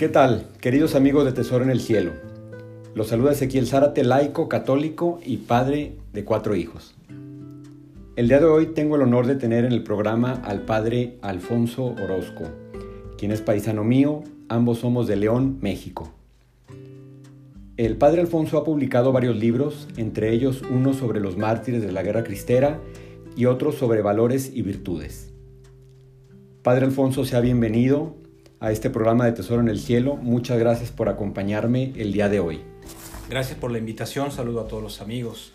¿Qué tal, queridos amigos de Tesoro en el Cielo? Los saluda Ezequiel Zárate, laico, católico y padre de cuatro hijos. El día de hoy tengo el honor de tener en el programa al padre Alfonso Orozco, quien es paisano mío, ambos somos de León, México. El padre Alfonso ha publicado varios libros, entre ellos uno sobre los mártires de la guerra cristera y otro sobre valores y virtudes. Padre Alfonso, sea bienvenido a este programa de Tesoro en el Cielo. Muchas gracias por acompañarme el día de hoy. Gracias por la invitación, saludo a todos los amigos.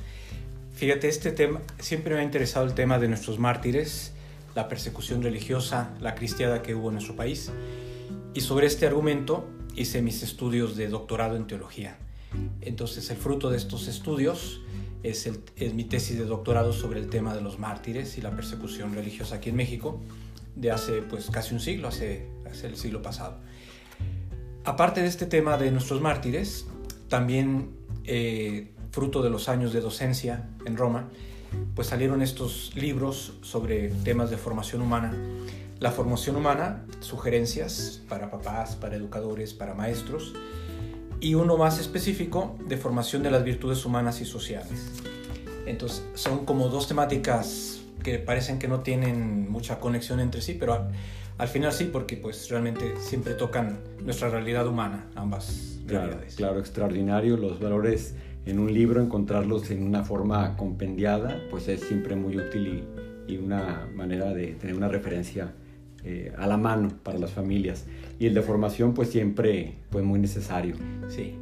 Fíjate, este tema, siempre me ha interesado el tema de nuestros mártires, la persecución religiosa, la cristiada que hubo en nuestro país. Y sobre este argumento hice mis estudios de doctorado en teología. Entonces, el fruto de estos estudios es, el, es mi tesis de doctorado sobre el tema de los mártires y la persecución religiosa aquí en México de hace pues casi un siglo, hace, hace el siglo pasado. Aparte de este tema de nuestros mártires, también eh, fruto de los años de docencia en Roma, pues salieron estos libros sobre temas de formación humana. La formación humana, sugerencias para papás, para educadores, para maestros, y uno más específico de formación de las virtudes humanas y sociales. Entonces, son como dos temáticas que parecen que no tienen mucha conexión entre sí, pero al, final sí, porque pues realmente siempre tocan nuestra realidad humana, ambas claro, realidades. Claro, extraordinario los valores en un libro, encontrarlos en una forma compendiada, pues es siempre muy útil y, una manera de tener una referencia eh, a la mano para las familias. Y el de formación, pues siempre pues muy necesario. Sí.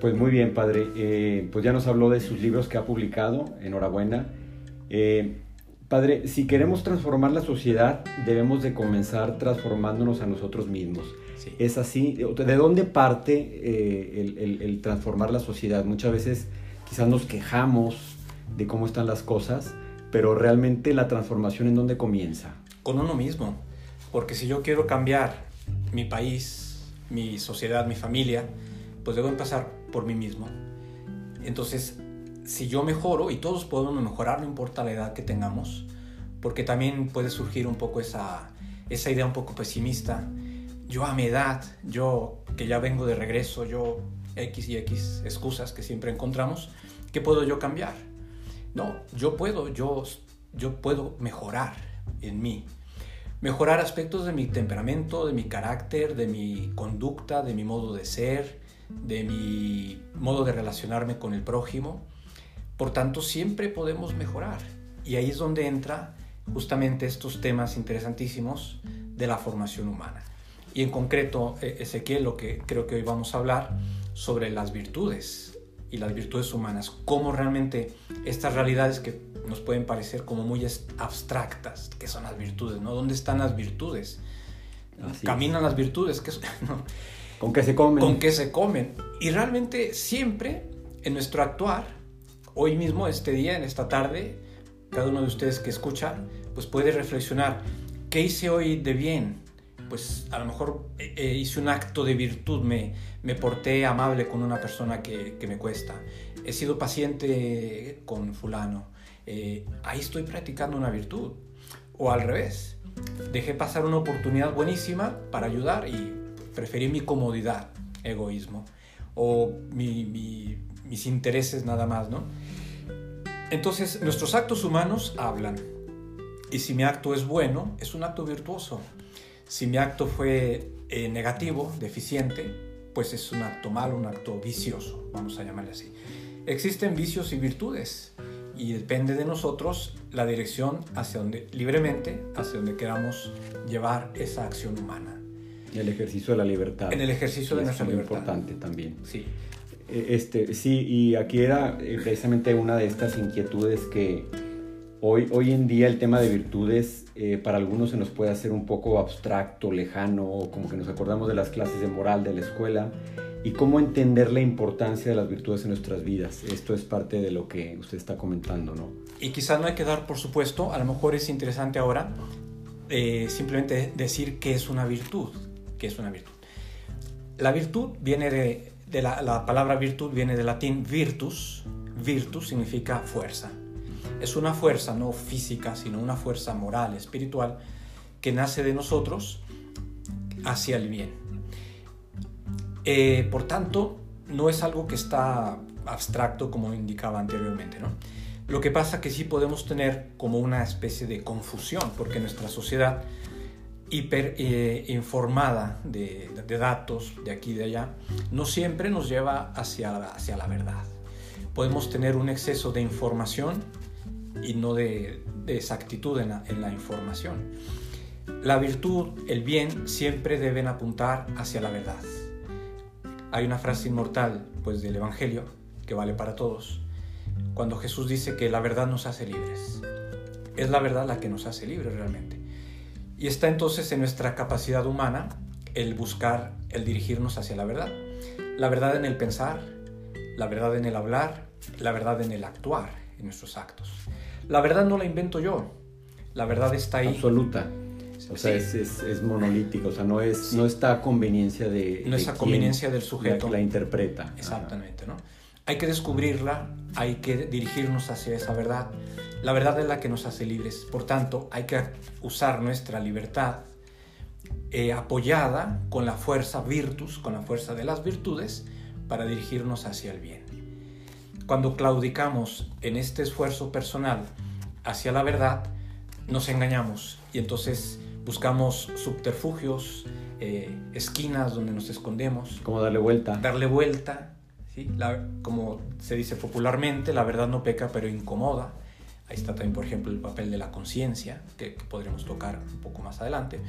Pues muy bien, padre. Eh, pues ya nos habló de sus libros que ha publicado. Enhorabuena. Eh, padre, si queremos transformar la sociedad, debemos de comenzar transformándonos a nosotros mismos. ¿Es así? ¿De dónde parte eh, el, transformar la sociedad? Muchas veces quizás nos quejamos de cómo están las cosas, pero realmente la transformación en dónde comienza? Con uno mismo. Porque si yo quiero cambiar mi país, mi sociedad, mi familia, pues debo empezar por mí mismo. Entonces, si yo mejoro, y todos podemos mejorar, no importa la edad que tengamos, porque también puede surgir un poco esa, esa idea un poco pesimista. Yo a mi edad, yo que ya vengo de regreso, yo X y X excusas que siempre encontramos, ¿qué puedo yo cambiar? No, yo puedo, yo, yo puedo mejorar en mí. Mejorar aspectos de mi temperamento, de mi carácter, de mi conducta, de mi modo de ser, de mi modo de relacionarme con el prójimo. Por tanto, siempre podemos mejorar. Y ahí es donde entra justamente estos temas interesantísimos de la formación humana. Y en concreto, e-, Ezequiel, lo que creo que hoy vamos a hablar sobre las virtudes y las virtudes humanas, cómo realmente estas realidades que nos pueden parecer como muy abstractas, que son las virtudes, ¿no? ¿Dónde están las virtudes? Caminan las virtudes, que ¿Con qué se comen? Con qué se comen. Y realmente siempre en nuestro actuar hoy mismo, este día, en esta tarde, cada uno de ustedes que escucha, pues puede reflexionar, ¿qué hice hoy de bien? Pues a lo mejor eh, eh, hice un acto de virtud, me, me porté amable con una persona que, que me cuesta, he sido paciente con fulano, eh, ahí estoy practicando una virtud. O al revés, dejé pasar una oportunidad buenísima para ayudar y preferí mi comodidad, egoísmo, o mi, mi, mis intereses nada más, ¿no? Entonces, nuestros actos humanos hablan. Y si mi acto es bueno, es un acto virtuoso. Si mi acto fue eh, negativo, deficiente, pues es un acto malo, un acto vicioso, vamos a llamarle así. Existen vicios y virtudes y depende de nosotros la dirección hacia donde, libremente, hacia donde queramos llevar esa acción humana. El ejercicio de la libertad. En el ejercicio de nuestra muy libertad. importante también. Sí. Eh, este, sí, y aquí era eh, precisamente una de estas inquietudes que hoy, hoy en día el tema de virtudes eh, para algunos se nos puede hacer un poco abstracto, lejano, como que nos acordamos de las clases de moral de la escuela y cómo entender la importancia de las virtudes en nuestras vidas. Esto es parte de lo que usted está comentando, ¿no? Y quizás no hay que dar por supuesto, a lo mejor es interesante ahora simplemente decir qué es una virtud, qué es una virtud. La virtud viene de la, palabra virtud viene del latín virtus. Virtus significa fuerza. Es una fuerza no física, sino una fuerza moral, espiritual, que nace de nosotros hacia el bien. Eh, por tanto, no es algo que está abstracto como indicaba anteriormente, ¿no? Lo que pasa que sí podemos tener como una especie de confusión, porque nuestra sociedad hiper eh, informada de, datos de aquí y de allá, no siempre nos lleva hacia, hacia la verdad. Podemos tener un exceso de información y no de, exactitud en la, en la información. La virtud, el bien, siempre deben apuntar hacia la verdad. Hay una frase inmortal pues, del Evangelio que vale para todos, cuando Jesús dice que la verdad nos hace libres. Es la verdad la que nos hace libres realmente. Y está entonces en nuestra capacidad humana el buscar, el dirigirnos hacia la verdad. La verdad en el pensar, la verdad en el hablar, la verdad en el actuar, en nuestros actos. La verdad no la invento yo, la verdad está ahí. Absoluta. O sea, es, es, monolítico, o sea, no, es, no está a conveniencia de... No es a conveniencia del sujeto. La, la interpreta. Exactamente, ¿no? Hay que descubrirla, hay que dirigirnos hacia esa verdad. La verdad es la que nos hace libres. Por tanto, hay que usar nuestra libertad eh, apoyada con la fuerza virtus, con la fuerza de las virtudes, para dirigirnos hacia el bien. Cuando claudicamos en este esfuerzo personal hacia la verdad, nos engañamos y entonces buscamos subterfugios, eh, esquinas donde nos escondemos. Como darle vuelta. Darle vuelta como se dice popularmente, la verdad no peca pero incomoda. Ahí está también, por ejemplo, el papel de la conciencia, que, podremos tocar un poco más adelante.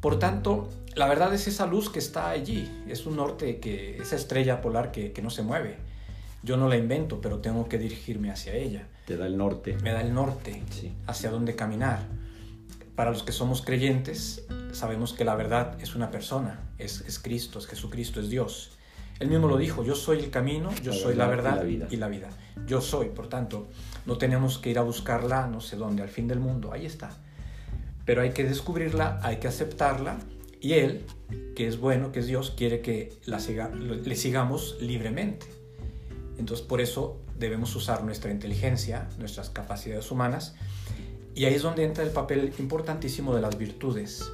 Por tanto, la verdad es esa luz que está allí, es un norte, que, esa estrella polar que, que no se mueve. Yo no la invento, pero tengo que dirigirme hacia ella. Te da el norte. Me da el norte, sí. hacia dónde caminar. Para los que somos creyentes, sabemos que la verdad es una persona, es, es Cristo, es Jesucristo, es Dios. Él mismo lo dijo, yo soy el camino, yo soy la verdad y la, vida. Yo soy, por tanto, no tenemos que ir a buscarla no sé dónde, al fin del mundo, ahí está. Pero hay que descubrirla, hay que aceptarla y Él, que es bueno, que es Dios, quiere que la le sigamos libremente. Entonces por eso debemos usar nuestra inteligencia, nuestras capacidades humanas y ahí es donde entra el papel importantísimo de las virtudes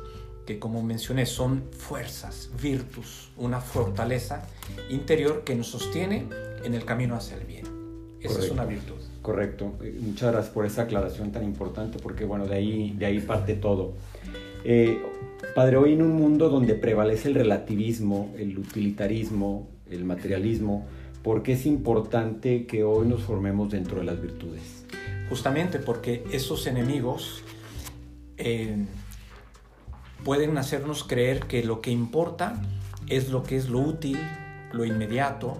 que como mencioné son fuerzas, virtus, una fortaleza interior que nos sostiene en el camino hacia el bien. Esa es una virtud. Correcto. Muchas gracias por esa aclaración tan importante porque bueno, de ahí, de ahí parte todo. Eh, padre, hoy en un mundo donde prevalece el relativismo, el utilitarismo, el materialismo, ¿por qué es importante que hoy nos formemos dentro de las virtudes? Justamente porque esos enemigos eh, pueden hacernos creer que lo que importa es lo que es lo útil, lo inmediato,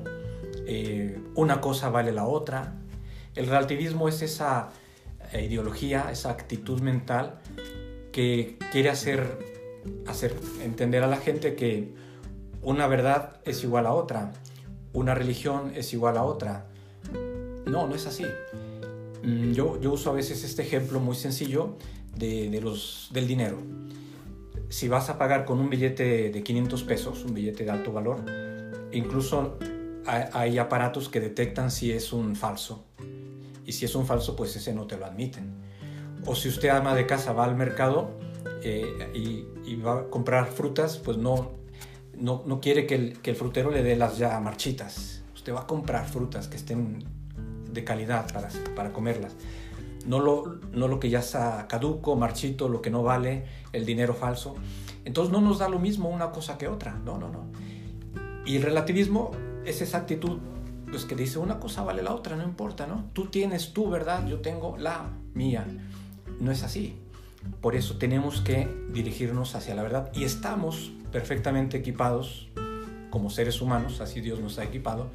eh, una cosa vale la otra. El relativismo es esa eh, ideología, esa actitud mental que quiere hacer, entender a la gente que una verdad es igual a otra, una religión es igual a otra. No, no es así. Mm, yo, yo uso a veces este ejemplo muy sencillo de, los, del dinero si vas a pagar con un billete de 500 pesos, un billete de alto valor, incluso hay aparatos que detectan si es un falso. Y si es un falso, pues ese no te lo admiten. O si usted ama de casa va al mercado eh, y, va a comprar frutas, pues no, no, quiere que el, que el, frutero le dé las ya marchitas. Usted va a comprar frutas que estén de calidad para, para comerlas no lo, no lo que ya está caduco, marchito, lo que no vale, el dinero falso. Entonces no nos da lo mismo una cosa que otra, no, no, no. Y el relativismo es esa actitud pues, que dice una cosa vale la otra, no importa, ¿no? Tú tienes tu verdad, yo tengo la mía. No es así. Por eso tenemos que dirigirnos hacia la verdad y estamos perfectamente equipados como seres humanos, así Dios nos ha equipado,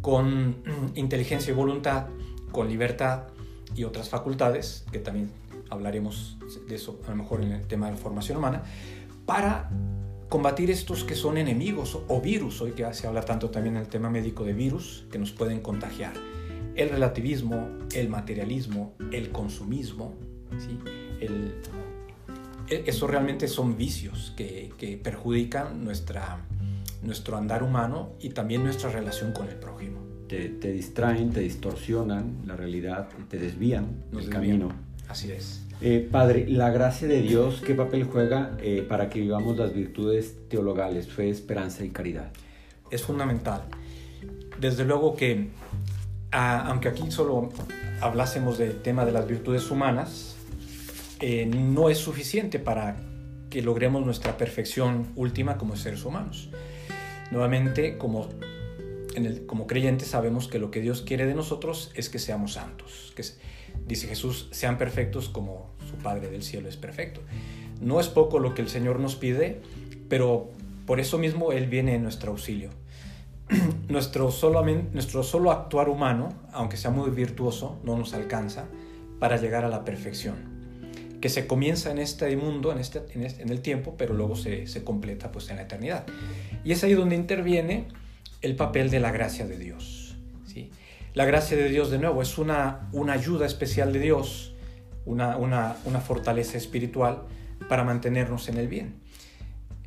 con inteligencia y voluntad, con libertad, y otras facultades, que también hablaremos de eso a lo mejor en el tema de la formación humana, para combatir estos que son enemigos o virus, hoy que se habla tanto también en el tema médico de virus que nos pueden contagiar. El relativismo, el materialismo, el consumismo, ¿sí? el, e, eso realmente son vicios que, que perjudican nuestra, nuestro andar humano y también nuestra relación con el prójimo te, distraen, te distorsionan la realidad, te desvían del camino. Así es. Eh, padre, la gracia de Dios, ¿qué papel juega eh, para que vivamos las virtudes teologales, fe, esperanza y caridad? Es fundamental. Desde luego que, aunque aquí solo hablásemos del tema de las virtudes humanas, eh, no es suficiente para que logremos nuestra perfección última como seres humanos. Nuevamente, como, en como creyentes sabemos que lo que Dios quiere de nosotros es que seamos santos. Que dice Jesús, sean perfectos como su Padre del cielo es perfecto. No es poco lo que el Señor nos pide, pero por eso mismo Él viene en nuestro auxilio. nuestro, solamente, nuestro solo actuar humano, aunque sea muy virtuoso, no nos alcanza para llegar a la perfección que se comienza en este mundo, en, este, en, este, en el tiempo, pero luego se, se, completa pues en la eternidad. Y es ahí donde interviene el papel de la gracia de Dios. ¿sí? La gracia de Dios, de nuevo, es una, una ayuda especial de Dios, una, una, una fortaleza espiritual para mantenernos en el bien,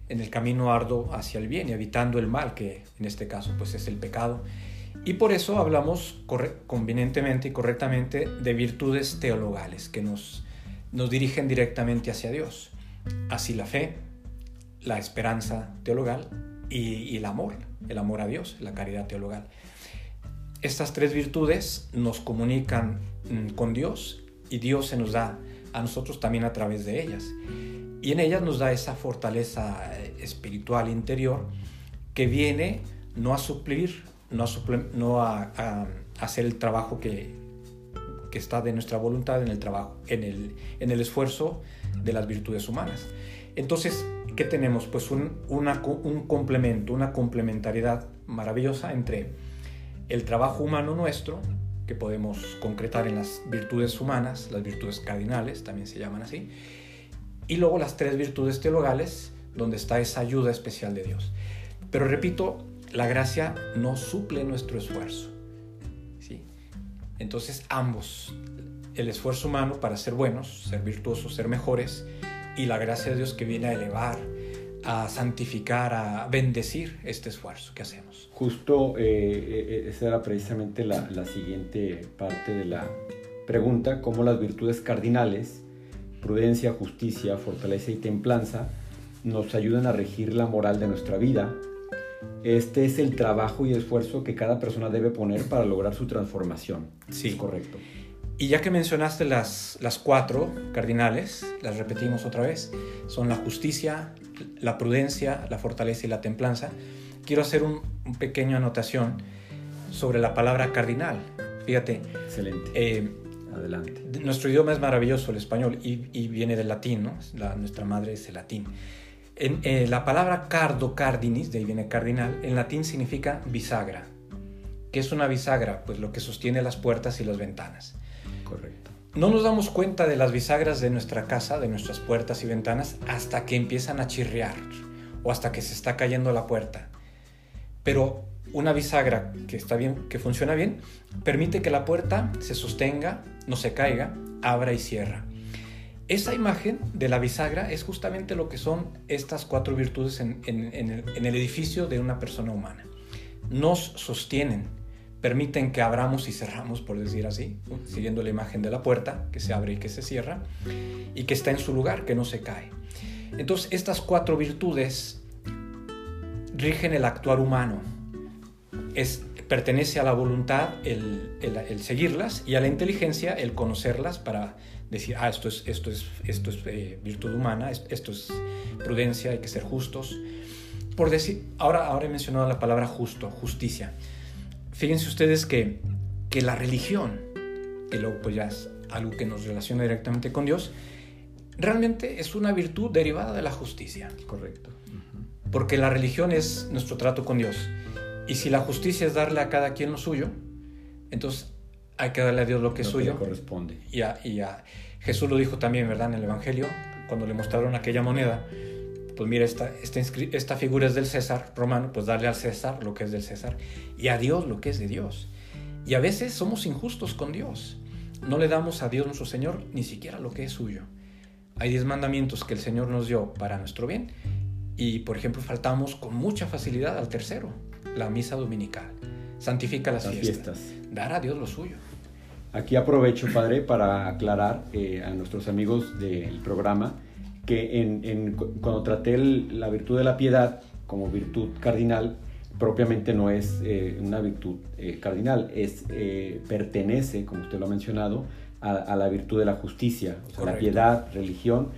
en el camino arduo hacia el bien y evitando el mal, que en este caso pues es el pecado. Y por eso hablamos convenientemente y correctamente de virtudes teologales que nos, nos dirigen directamente hacia Dios. Así la fe, la esperanza teologal y, el amor, el amor a Dios, la caridad teologal. Estas tres virtudes nos comunican mm, con Dios y Dios se nos da a nosotros también a través de ellas. Y en ellas nos da esa fortaleza eh, espiritual interior que viene no a suplir, no no a hacer el trabajo que, que está de nuestra voluntad en el trabajo, en el, en el esfuerzo de las virtudes humanas. Entonces, ¿qué tenemos? Pues un, un complemento, una complementariedad maravillosa entre el trabajo humano nuestro, que podemos concretar en las virtudes humanas, las virtudes cardinales, también se llaman así, y luego las tres virtudes teologales, donde está esa ayuda especial de Dios. Pero repito, la gracia no suple nuestro esfuerzo. Entonces ambos, el esfuerzo humano para ser buenos, ser virtuosos, ser mejores, y la gracia de Dios que viene a elevar, a santificar, a bendecir este esfuerzo que hacemos. Justo eh, eh, esa era precisamente la, la, siguiente parte de la pregunta, cómo las virtudes cardinales, prudencia, justicia, fortaleza y templanza, nos ayudan a regir la moral de nuestra vida, este es el trabajo y esfuerzo que cada persona debe poner para lograr su transformación. Sí. correcto. Y ya que mencionaste las, las cuatro cardinales, las repetimos otra vez, son la justicia, la prudencia, la fortaleza y la templanza. Quiero hacer un, pequeño anotación sobre la palabra cardinal. Fíjate. Excelente. Eh, Adelante. Nuestro idioma es maravilloso, el español, y, viene del latín, ¿no? nuestra madre es el latín. En, eh, la palabra cardo, cardinis, de ahí viene cardinal, en latín significa bisagra. ¿Qué es una bisagra? Pues lo que sostiene las puertas y las ventanas. Correcto. No nos damos cuenta de las bisagras de nuestra casa, de nuestras puertas y ventanas, hasta que empiezan a chirriar o hasta que se está cayendo la puerta. Pero una bisagra que está bien, que funciona bien, permite que la puerta se sostenga, no se caiga, abra y cierra. Esa imagen de la bisagra es justamente lo que son estas cuatro virtudes en, el, edificio de una persona humana. Nos sostienen, permiten que abramos y cerramos, por decir así, siguiendo la imagen de la puerta, que se abre y que se cierra, y que está en su lugar, que no se cae. Entonces, estas cuatro virtudes rigen el actuar humano. Es, pertenece a la voluntad el, el seguirlas y a la inteligencia el conocerlas para decir, ah, esto es, esto es, esto es eh, virtud humana, esto es prudencia, hay que ser justos. Por decir, ahora, ahora he mencionado la palabra justo, justicia. Fíjense ustedes que, que la religión, que luego pues ya es algo que nos relaciona directamente con Dios, realmente es una virtud derivada de la justicia. Correcto. Porque la religión es nuestro trato con Dios. Y si la justicia es darle a cada quien lo suyo, entonces hay que darle a Dios lo que es suyo. corresponde. Y a, y a, Jesús lo dijo también, ¿verdad? En el Evangelio, cuando le mostraron aquella moneda. Pues mira, esta, esta, esta figura es del César romano, pues darle al César lo que es del César y a Dios lo que es de Dios. Y a veces somos injustos con Dios. No le damos a Dios nuestro Señor ni siquiera lo que es suyo. Hay diez mandamientos que el Señor nos dio para nuestro bien y, por ejemplo, faltamos con mucha facilidad al tercero, la misa dominical. Santifica las, fiestas. Dar a Dios lo suyo. Aquí aprovecho, padre, para aclarar eh, a nuestros amigos del programa que en, cuando traté la virtud de la piedad como virtud cardinal, propiamente no es eh, una virtud eh, cardinal, es, pertenece, como usted lo ha mencionado, a, la virtud de la justicia, o sea, la piedad, religión,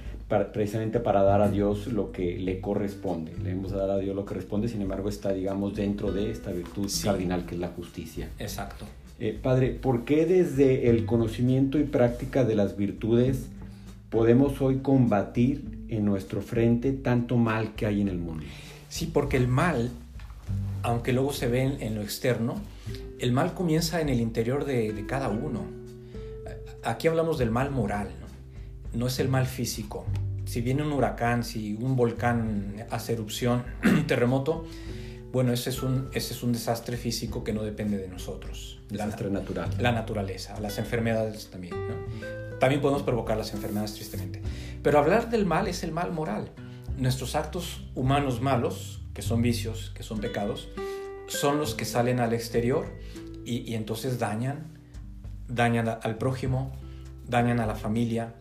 precisamente para dar a Dios lo que le corresponde. Le hemos a dar a Dios lo que responde, sin embargo está, digamos, dentro de esta virtud cardinal que es la justicia. Exacto. Eh, padre, ¿por qué desde el conocimiento y práctica de las virtudes podemos hoy combatir en nuestro frente tanto mal que hay en el mundo? Sí, porque el mal, aunque luego se ve en, lo externo, el mal comienza en el interior de, cada uno. Aquí hablamos del mal moral, ¿no? no es el mal físico. Si viene un huracán, si un volcán hace erupción, un terremoto, bueno, ese es un, ese es un desastre físico que no depende de nosotros. Desastre la, natural. La naturaleza, las enfermedades también. También podemos provocar las enfermedades tristemente. Pero hablar del mal es el mal moral. Nuestros actos humanos malos, que son vicios, que son pecados, son los que salen al exterior y, y entonces dañan, dañan al prójimo, dañan a la familia,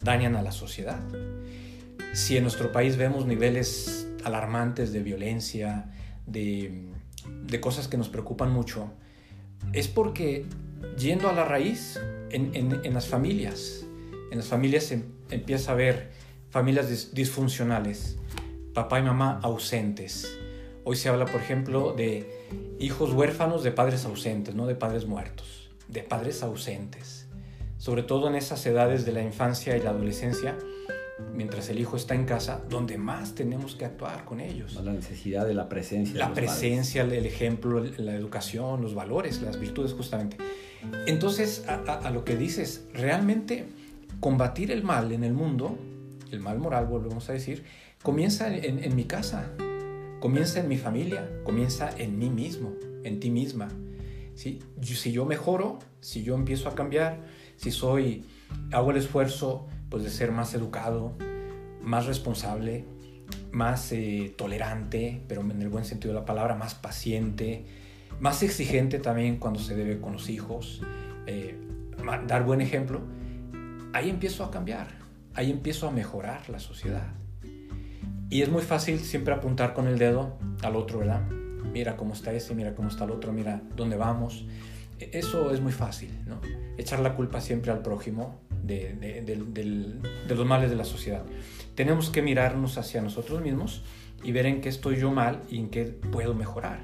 dañan a la sociedad. Si en nuestro país vemos niveles alarmantes de violencia, de, cosas que nos preocupan mucho, es porque yendo a la raíz en, las familias, en las familias se empieza a ver familias disfuncionales, papá y mamá ausentes. Hoy se habla, por ejemplo, de hijos huérfanos de padres ausentes, no de padres muertos, de padres ausentes. Sobre todo en esas edades de la infancia y la adolescencia, mientras el hijo está en casa, donde más tenemos que actuar con ellos. La necesidad de la presencia. La presencia, el ejemplo, la educación, los valores, las virtudes justamente. Entonces, a, lo que dices, realmente combatir el mal en el mundo, el mal moral, volvemos a decir, comienza en, mi casa, comienza en mi familia, comienza en mí mismo, en ti misma. ¿sí? Si yo mejoro, si yo empiezo a cambiar, si soy, hago el esfuerzo pues de ser más educado, más responsable, más eh, tolerante, pero en el buen sentido de la palabra, más paciente, más exigente también cuando se debe con los hijos, eh, dar buen ejemplo, ahí empiezo a cambiar, ahí empiezo a mejorar la sociedad. Y es muy fácil siempre apuntar con el dedo al otro, ¿verdad? Mira cómo está ese, mira cómo está el otro, mira dónde vamos. E-, eso es muy fácil, ¿no? Echar la culpa siempre al prójimo de, los males de la sociedad. Tenemos que mirarnos hacia nosotros mismos y ver en qué estoy yo mal y en qué puedo mejorar.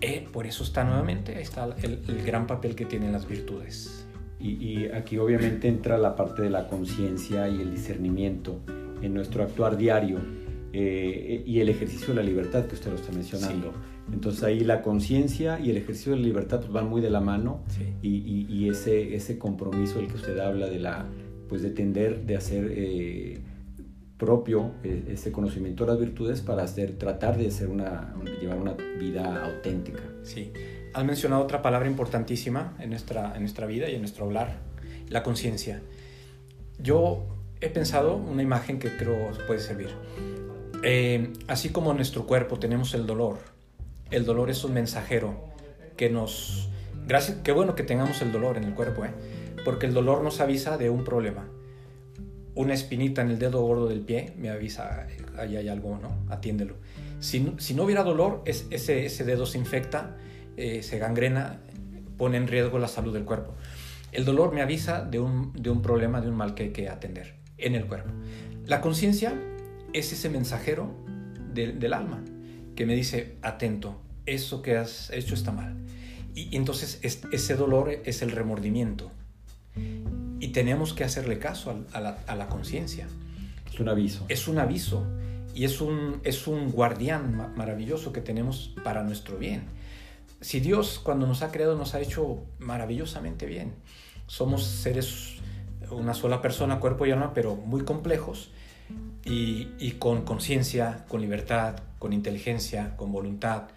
Eh, por eso está nuevamente, ahí está el, gran papel que tienen las virtudes. Y, aquí obviamente entra la parte de la conciencia y el discernimiento en nuestro actuar diario eh, y el ejercicio de la libertad que usted lo está mencionando. Entonces ahí la conciencia y el ejercicio de la libertad pues, van muy de la mano y, ese, ese compromiso del que usted habla de la pues de tender de hacer eh, propio eh, ese conocimiento de las virtudes para hacer tratar de hacer una llevar una vida auténtica. Sí. Has mencionado otra palabra importantísima en nuestra, en nuestra vida y en nuestro hablar, la conciencia. Yo he pensado una imagen que creo puede servir. Eh, así como en nuestro cuerpo tenemos el dolor, el dolor es un mensajero que nos... Gracias, qué bueno que tengamos el dolor en el cuerpo, ¿eh? porque el dolor nos avisa de un problema. Una espinita en el dedo gordo del pie me avisa, ahí hay algo, ¿no? Atiéndelo. Si, si no hubiera dolor, es, ese, ese dedo se infecta, eh, se gangrena, pone en riesgo la salud del cuerpo. El dolor me avisa de un, de un problema, de un mal que hay que atender en el cuerpo. La conciencia es ese mensajero del alma que me dice, atento, eso que has hecho está mal. Y, entonces ese dolor es el remordimiento. Y tenemos que hacerle caso a, la, conciencia. Es un aviso. Es un aviso. Y es un, es un guardián maravilloso que tenemos para nuestro bien. Si Dios cuando nos ha creado nos ha hecho maravillosamente bien. Somos seres, una sola persona, cuerpo y alma, pero muy complejos y, y con conciencia, con libertad, con inteligencia, con voluntad,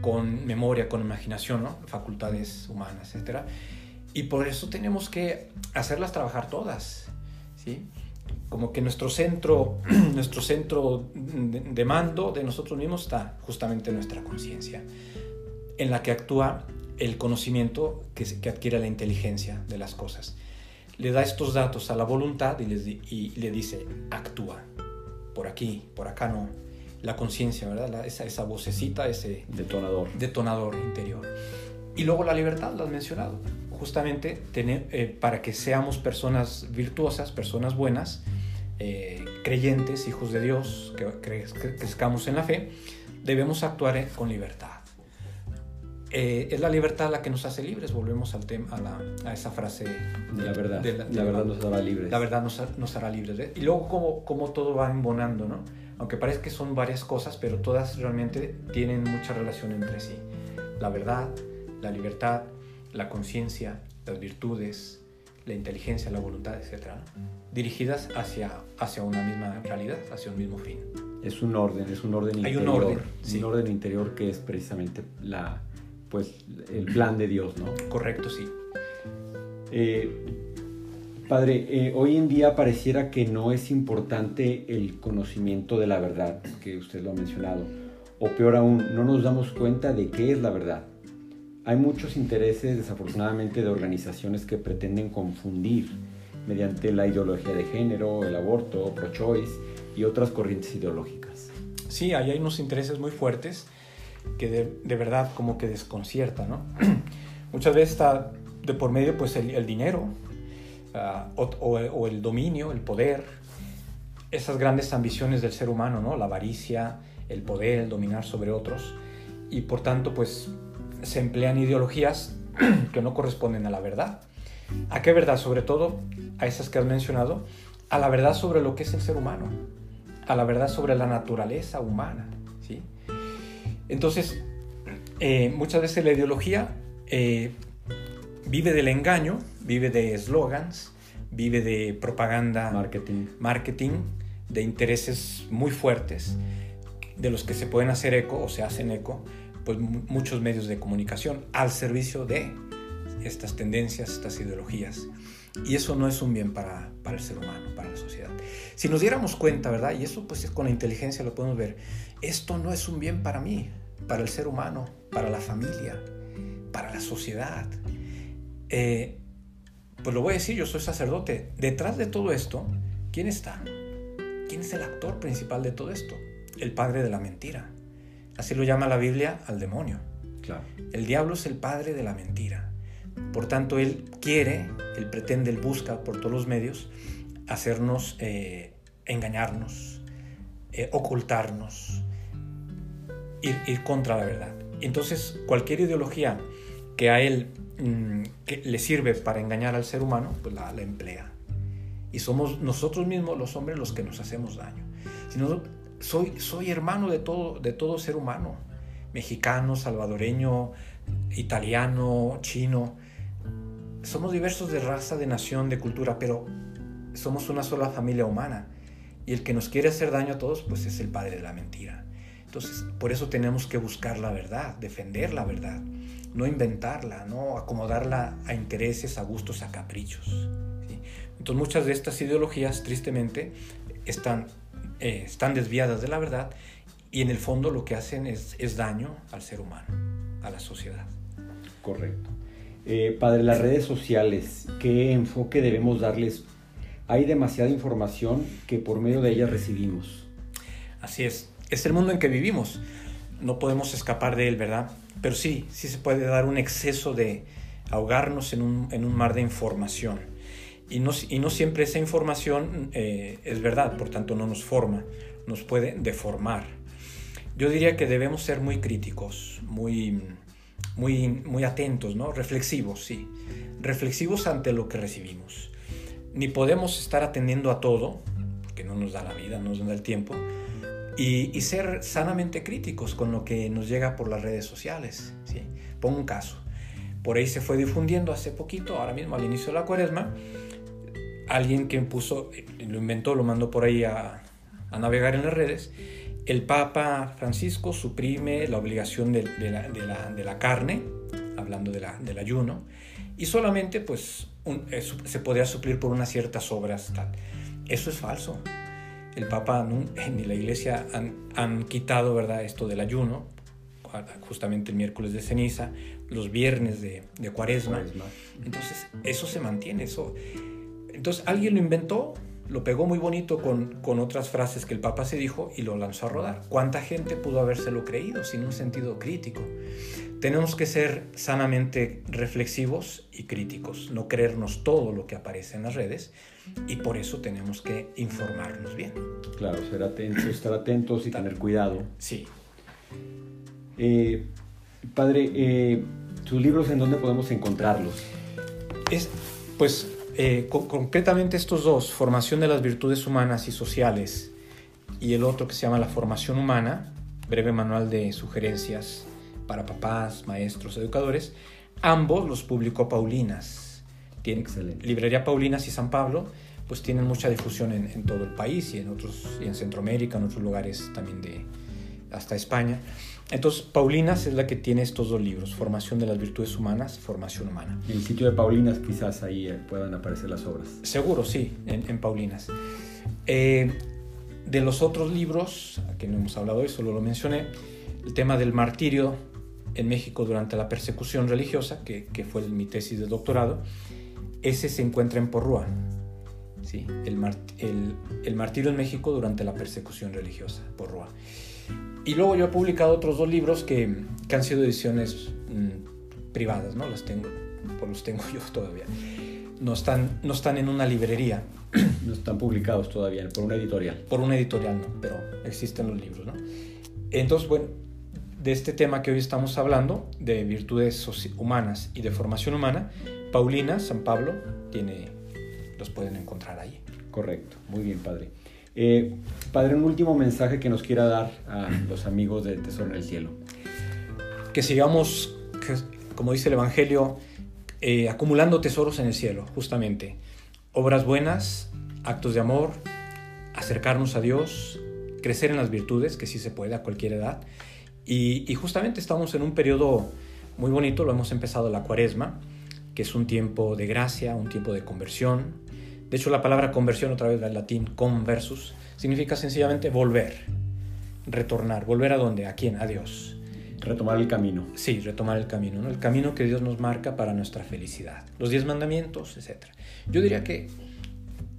con memoria, con imaginación, ¿no? facultades humanas, etc. Y por eso tenemos que hacerlas trabajar todas. ¿sí? Como que nuestro centro, nuestro centro de mando de nosotros mismos está justamente en nuestra conciencia, en la que actúa el conocimiento que, adquiere la inteligencia de las cosas. Le da estos datos a la voluntad y, y le dice, actúa, por aquí, por acá no. La conciencia, ¿verdad? esa, esa vocecita, ese detonador. detonador interior. Y luego la libertad, lo has mencionado. Justamente tener, eh, para que seamos personas virtuosas, personas buenas, eh, creyentes, hijos de Dios, que, crezcamos en la fe, debemos actuar eh, con libertad. es la libertad la que nos hace libres, volvemos al tema, a, esa frase de la verdad. la, verdad nos hará libres. La verdad nos, hará libres. Y luego cómo, cómo todo va embonando, ¿no? Aunque parece que son varias cosas, pero todas realmente tienen mucha relación entre sí. La verdad, la libertad, la conciencia, las virtudes, la inteligencia, la voluntad, etc. Dirigidas hacia, hacia una misma realidad, hacia un mismo fin. Es un orden, es un orden Hay interior. un orden, Un orden interior que es precisamente la, pues, el plan de Dios, ¿no? Correcto, sí. Eh, padre, eh, hoy en día pareciera que no es importante el conocimiento de la verdad, que usted lo ha mencionado. O peor aún, no nos damos cuenta de qué es la verdad. Hay muchos intereses, desafortunadamente, de organizaciones que pretenden confundir mediante la ideología de género, el aborto, pro-choice y otras corrientes ideológicas. Sí, ahí hay unos intereses muy fuertes que de, verdad como que desconciertan, ¿no? Muchas veces está de por medio pues el, dinero o, o, el dominio, el poder, esas grandes ambiciones del ser humano, ¿no? La avaricia, el poder, el dominar sobre otros y por tanto pues se emplean ideologías que no corresponden a la verdad. ¿A qué verdad? Sobre todo a esas que has mencionado, a la verdad sobre lo que es el ser humano, a la verdad sobre la naturaleza humana. ¿sí? Entonces, eh, muchas veces la ideología eh, vive del engaño, vive de eslogans, vive de propaganda, marketing. marketing, de intereses muy fuertes, de los que se pueden hacer eco o se hacen eco pues, muchos medios de comunicación al servicio de estas tendencias, estas ideologías. Y eso no es un bien para, para, el ser humano, para la sociedad. Si nos diéramos cuenta, ¿verdad? Y eso pues con la inteligencia lo podemos ver. Esto no es un bien para mí, para el ser humano, para la familia, para la sociedad. Eh, pues lo voy a decir, yo soy sacerdote. Detrás de todo esto, ¿quién está? ¿Quién es el actor principal de todo esto? El padre de la mentira. Así lo llama la Biblia al demonio. Claro. El diablo es el padre de la mentira. Por tanto, él quiere, él pretende, él busca por todos los medios hacernos eh, engañarnos, eh, ocultarnos, ir, contra la verdad. Entonces, cualquier ideología que a él mm, que le sirve para engañar al ser humano, pues la, emplea. Y somos nosotros mismos los hombres los que nos hacemos daño. Si no, soy, soy hermano de todo, de todo ser humano, mexicano, salvadoreño, italiano, chino. Somos diversos de raza, de nación, de cultura, pero somos una sola familia humana. Y el que nos quiere hacer daño a todos, pues es el padre de la mentira. Entonces, por eso tenemos que buscar la verdad, defender la verdad, no inventarla, no acomodarla a intereses, a gustos, a caprichos. Entonces, muchas de estas ideologías, tristemente, están eh, están desviadas de la verdad y en el fondo lo que hacen es, es daño al ser humano, a la sociedad. Correcto. Eh, padre, las redes sociales, ¿qué enfoque debemos darles? Hay demasiada información que por medio de ellas recibimos. Así es, es el mundo en que vivimos. No podemos escapar de él, ¿verdad? Pero sí, sí se puede dar un exceso de ahogarnos en un, en un mar de información y no, y no siempre esa información eh, es verdad, por tanto no nos forma, nos puede deformar. Yo diría que debemos ser muy críticos, muy, muy, muy atentos, ¿no? reflexivos, sí, reflexivos ante lo que recibimos. Ni podemos estar atendiendo a todo, porque no nos da la vida, no nos da el tiempo, y, y ser sanamente críticos con lo que nos llega por las redes sociales. ¿sí? Pongo un caso. Por ahí se fue difundiendo hace poquito, ahora mismo al inicio de la cuaresma, alguien que puso, lo inventó, lo mandó por ahí a, navegar en las redes, el Papa Francisco suprime la obligación de, la, carne, hablando del ayuno, y solamente pues se podía suplir por unas ciertas obras. Tal. Eso es falso. El Papa ni la Iglesia han, quitado ¿verdad? esto del ayuno, justamente el miércoles de ceniza, los viernes de, de cuaresma. Cuaresma. Entonces, eso se mantiene. Eso. Entonces, alguien lo inventó, lo pegó muy bonito con, con otras frases que el Papa se dijo y lo lanzó a rodar. ¿Cuánta gente pudo habérselo creído sin un sentido crítico? Tenemos que ser sanamente reflexivos y críticos, no creernos todo lo que aparece en las redes y por eso tenemos que informarnos bien. Claro, ser atentos, estar atentos y tener cuidado. Sí. Eh, padre, eh, ¿sus libros en dónde podemos encontrarlos? Es, pues eh, co- concretamente estos dos, Formación de las Virtudes Humanas y Sociales, y el otro que se llama La Formación Humana, breve manual de sugerencias para papás, maestros, educadores, ambos los publicó Paulinas. Tiene, Excelente. Librería Paulinas y San Pablo, pues tienen mucha difusión en, en todo el país y en otros, y en Centroamérica, en otros lugares también de hasta España. Entonces, Paulinas es la que tiene estos dos libros, Formación de las Virtudes Humanas, Formación Humana. En el sitio de Paulinas quizás ahí eh, puedan aparecer las obras. Seguro, sí, en, en Paulinas. Eh, de los otros libros, que no hemos hablado hoy, solo lo mencioné, el tema del martirio en México durante la persecución religiosa, que, que fue mi tesis de doctorado, ese se encuentra en Porrúa. Sí, el, mar- el- el martirio en México durante la persecución religiosa, Porrúa. Y luego yo he publicado otros dos libros que, que han sido ediciones mm, privadas, ¿no? Las tengo, pues los tengo yo todavía. No están, no están en una librería, No están publicados todavía por una editorial. por una editorial no, pero existen los libros, ¿no? Entonces, bueno, de este tema que hoy estamos hablando, de virtudes humanas y de formación humana, Paulina, San Pablo, tiene, los pueden encontrar ahí. Correcto, muy bien, padre. Eh, padre, un último mensaje que nos quiera dar a los amigos de Tesoro en el Cielo. Que sigamos, que- como dice el Evangelio, eh, acumulando tesoros en el cielo, justamente. Obras buenas, actos de amor, acercarnos a Dios, crecer en las virtudes, que sí se puede a cualquier edad. Y, y justamente estamos en un periodo muy bonito, lo hemos empezado la cuaresma, que es un tiempo de gracia, un tiempo de conversión. De hecho, la palabra conversión, otra vez del latín conversus, significa sencillamente volver, retornar. ¿Volver a dónde? ¿A quién? A Dios. Retomar el camino. Sí, retomar el camino, ¿no? El camino que Dios nos marca para nuestra felicidad. Los diez mandamientos, etc. Yo diría que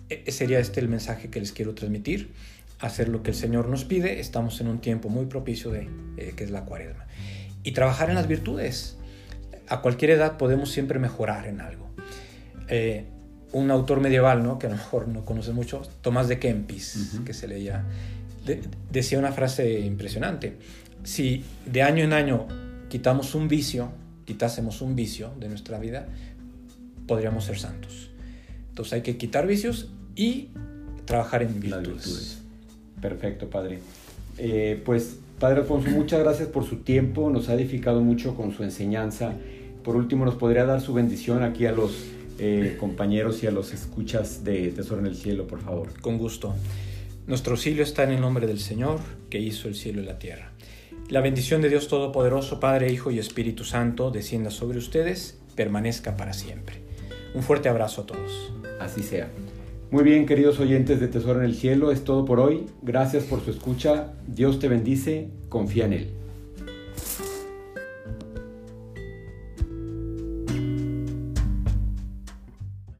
eh, sería este el mensaje que les quiero transmitir. Hacer lo que el Señor nos pide. Estamos en un tiempo muy propicio de eh, que es la cuaresma. Y trabajar en las virtudes. A cualquier edad podemos siempre mejorar en algo. Eh, un autor medieval, ¿no? que a lo mejor no conoce mucho, Tomás de Kempis, que se leía, de- decía una frase impresionante. Si de año en año quitamos un vicio, quitásemos un vicio de nuestra vida, podríamos ser santos. Entonces hay que quitar vicios y trabajar en virtudes. Perfecto, padre. Eh, pues, padre Alfonso, muchas gracias por su tiempo. Nos ha edificado mucho con su enseñanza. Por último, ¿nos podría dar su bendición aquí a los eh, compañeros y a los escuchas de Tesoro en el Cielo, por favor? Con gusto. Nuestro auxilio está en el nombre del Señor, que hizo el cielo y la tierra. La bendición de Dios Todopoderoso, Padre, Hijo y Espíritu Santo, descienda sobre ustedes, permanezca para siempre. Un fuerte abrazo a todos. Así sea. Muy bien, queridos oyentes de Tesoro en el Cielo, es todo por hoy. Gracias por su escucha. Dios te bendice. Confía en Él.